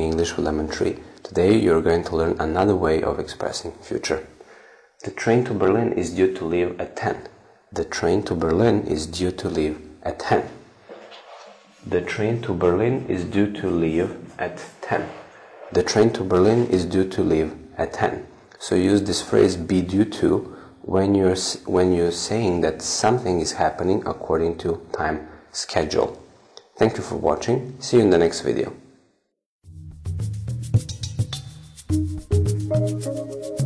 English with Lemon Tree. Today you're going to learn another way of expressing future. The train to Berlin is due to leave at 10. The train to Berlin is due to leave at 10. The train to Berlin is due to leave at 10. The train to Berlin is due to leave at 10. So use this phrase be due to when you're when you're saying that something is happening according to time schedule. Thank you for watching. See you in the next video. Thank you.